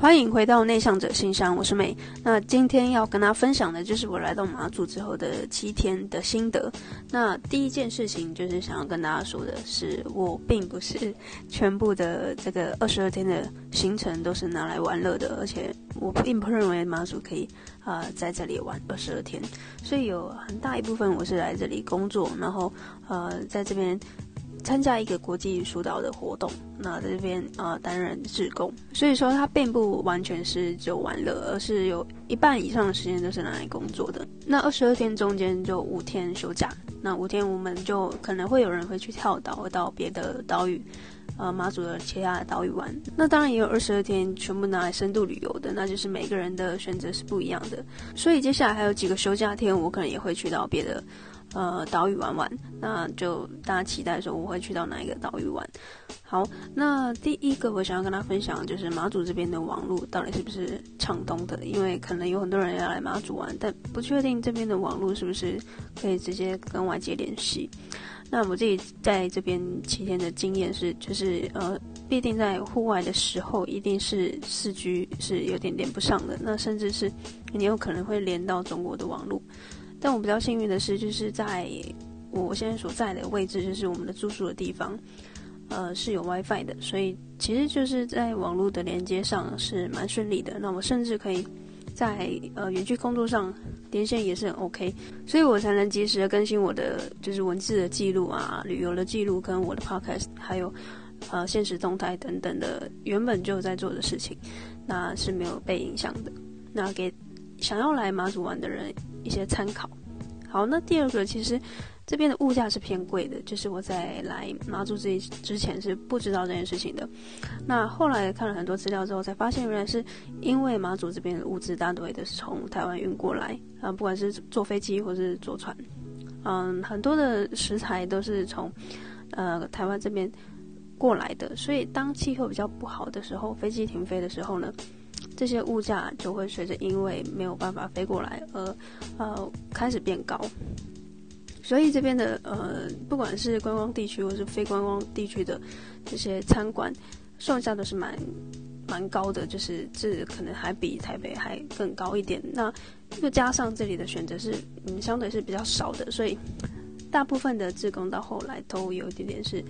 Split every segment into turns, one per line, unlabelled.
欢迎回到内向者信箱，我是美。那今天要跟大家分享的就是我来到马祖之后的七天的心得。那第一件事情就是想要跟大家说的是，我并不是全部的这个二十二天的行程都是拿来玩乐的，而且我并不认为马祖可以啊、呃、在这里玩二十二天，所以有很大一部分我是来这里工作，然后呃在这边。参加一个国际疏导的活动，那在这边啊担任志工，所以说它并不完全是就玩乐，而是有一半以上的时间都是拿来工作的。那二十二天中间就五天休假，那五天我们就可能会有人会去跳岛到别的岛屿，呃马祖的其他的岛屿玩。那当然也有二十二天全部拿来深度旅游的，那就是每个人的选择是不一样的。所以接下来还有几个休假天，我可能也会去到别的。呃，岛屿玩玩，那就大家期待说我会去到哪一个岛屿玩。好，那第一个我想要跟大家分享就是马祖这边的网络到底是不是畅通的？因为可能有很多人要来马祖玩，但不确定这边的网络是不是可以直接跟外界联系。那我自己在这边七天的经验是，就是呃，必定在户外的时候一定是四 G 是有点连不上的，那甚至是你有可能会连到中国的网络。但我比较幸运的是，就是在我现在所在的位置，就是我们的住宿的地方，呃，是有 WiFi 的，所以其实就是在网络的连接上是蛮顺利的。那我甚至可以在呃远距工作上连线也是很 OK，所以我才能及时的更新我的就是文字的记录啊、旅游的记录跟我的 Podcast，还有呃现实动态等等的原本就在做的事情，那是没有被影响的。那给想要来马祖玩的人一些参考。好，那第二个其实这边的物价是偏贵的，就是我在来马祖之之前是不知道这件事情的。那后来看了很多资料之后，才发现原来是因为马祖这边的物资大多都是从台湾运过来啊，不管是坐飞机或是坐船，嗯，很多的食材都是从呃台湾这边过来的。所以当气候比较不好的时候，飞机停飞的时候呢，这些物价就会随着因为没有办法飞过来而呃开始变高，所以这边的呃不管是观光地区或是非观光地区的这些餐馆，售价都是蛮蛮高的，就是这可能还比台北还更高一点。那又加上这里的选择是嗯相对是比较少的，所以大部分的志工到后来都有一点点是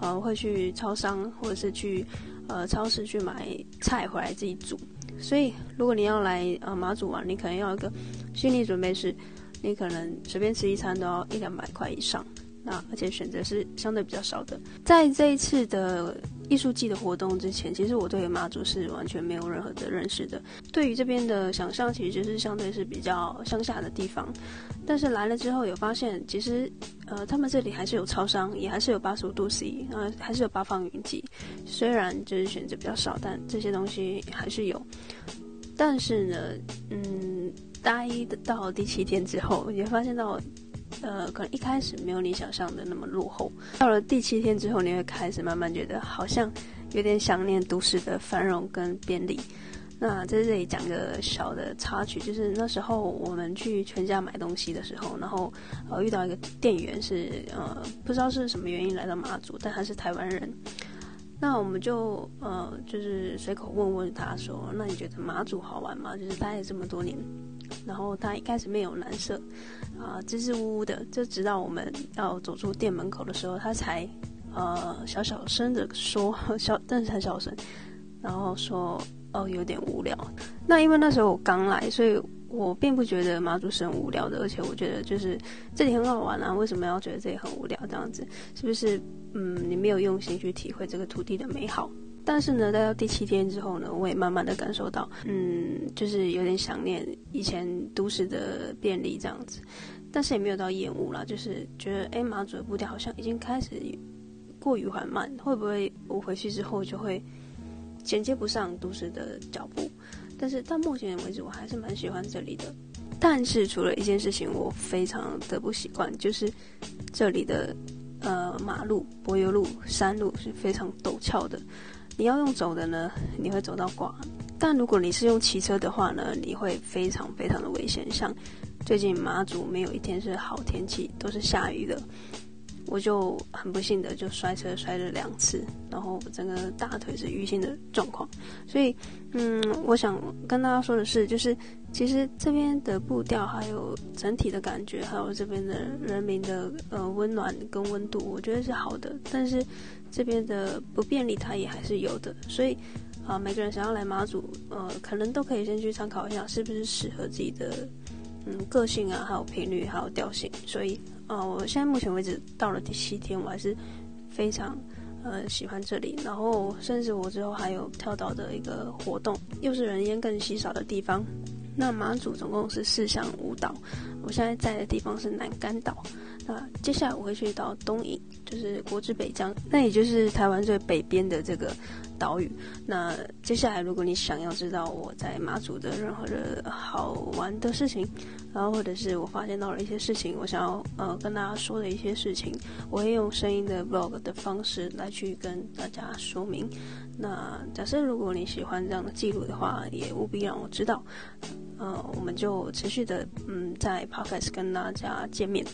呃会去超商或者是去呃超市去买菜回来自己煮。所以，如果你要来呃马祖玩，你可能要一个心理准备是，你可能随便吃一餐都要一两百块以上。那而且选择是相对比较少的。在这一次的艺术季的活动之前，其实我对马祖是完全没有任何的认识的。对于这边的想象，其实就是相对是比较乡下的地方。但是来了之后，有发现其实呃他们这里还是有超商，也还是有八十五度 C，呃还是有八方云集。虽然就是选择比较少，但这些东西还是有。但是呢，嗯，待到第七天之后，也发现到。呃，可能一开始没有你想象的那么落后。到了第七天之后，你会开始慢慢觉得好像有点想念都市的繁荣跟便利。那在这里讲个小的插曲，就是那时候我们去全家买东西的时候，然后呃遇到一个店员是呃不知道是什么原因来到马祖，但他是台湾人。那我们就呃就是随口问问他说：“那你觉得马祖好玩吗？就是待了这么多年。”然后他一开始没有蓝色，啊、支支吾吾的，就直到我们要走出店门口的时候，他才呃小小声的说，小但是很小声，然后说哦有点无聊。那因为那时候我刚来，所以我并不觉得马祖是很无聊的，而且我觉得就是这里很好玩啊，为什么要觉得这里很无聊？这样子是不是嗯你没有用心去体会这个土地的美好？但是呢，待到第七天之后呢，我也慢慢的感受到，嗯，就是有点想念以前都市的便利这样子，但是也没有到厌恶啦，就是觉得，哎，马祖的步调好像已经开始过于缓慢，会不会我回去之后就会衔接不上都市的脚步？但是到目前为止，我还是蛮喜欢这里的。但是除了一件事情，我非常的不习惯，就是这里的呃马路、柏油路、山路是非常陡峭的。你要用走的呢，你会走到挂；但如果你是用骑车的话呢，你会非常非常的危险。像最近马祖没有一天是好天气，都是下雨的。我就很不幸的就摔车摔了两次，然后整个大腿是淤青的状况。所以，嗯，我想跟大家说的是，就是其实这边的步调，还有整体的感觉，还有这边的人民的呃温暖跟温度，我觉得是好的。但是这边的不便利，它也还是有的。所以，啊、每个人想要来马祖，呃，可能都可以先去参考一下，是不是适合自己的嗯个性啊，还有频率，还有调性。所以。呃，我现在目前为止到了第七天，我还是非常呃喜欢这里。然后，甚至我之后还有跳岛的一个活动，又是人烟更稀少的地方。那马祖总共是四乡五岛，我现在在的地方是南竿岛。那接下来我会去到东引，就是国之北疆，那也就是台湾最北边的这个岛屿。那接下来，如果你想要知道我在马祖的任何的好玩的事情，然后或者是我发现到了一些事情，我想要呃跟大家说的一些事情，我会用声音的 vlog 的方式来去跟大家说明。那假设如果你喜欢这样的记录的话，也务必让我知道。呃，我们就持续的嗯在 podcast 跟大家见面。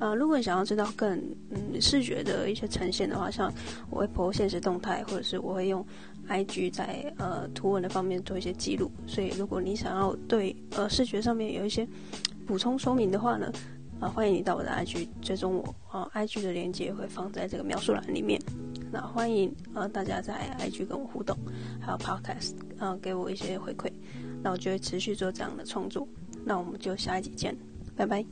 呃，如果你想要知道更嗯视觉的一些呈现的话，像我会 po 现实动态，或者是我会用 IG 在呃图文的方面做一些记录。所以，如果你想要对呃视觉上面有一些补充说明的话呢，啊、欢迎你到我的 IG 追踪我啊、，IG 的链接会放在这个描述栏里面。那欢迎呃大家在 IG 跟我互动，还有 Podcast 啊、呃、给我一些回馈，那我就会持续做这样的创作。那我们就下一集见，拜拜。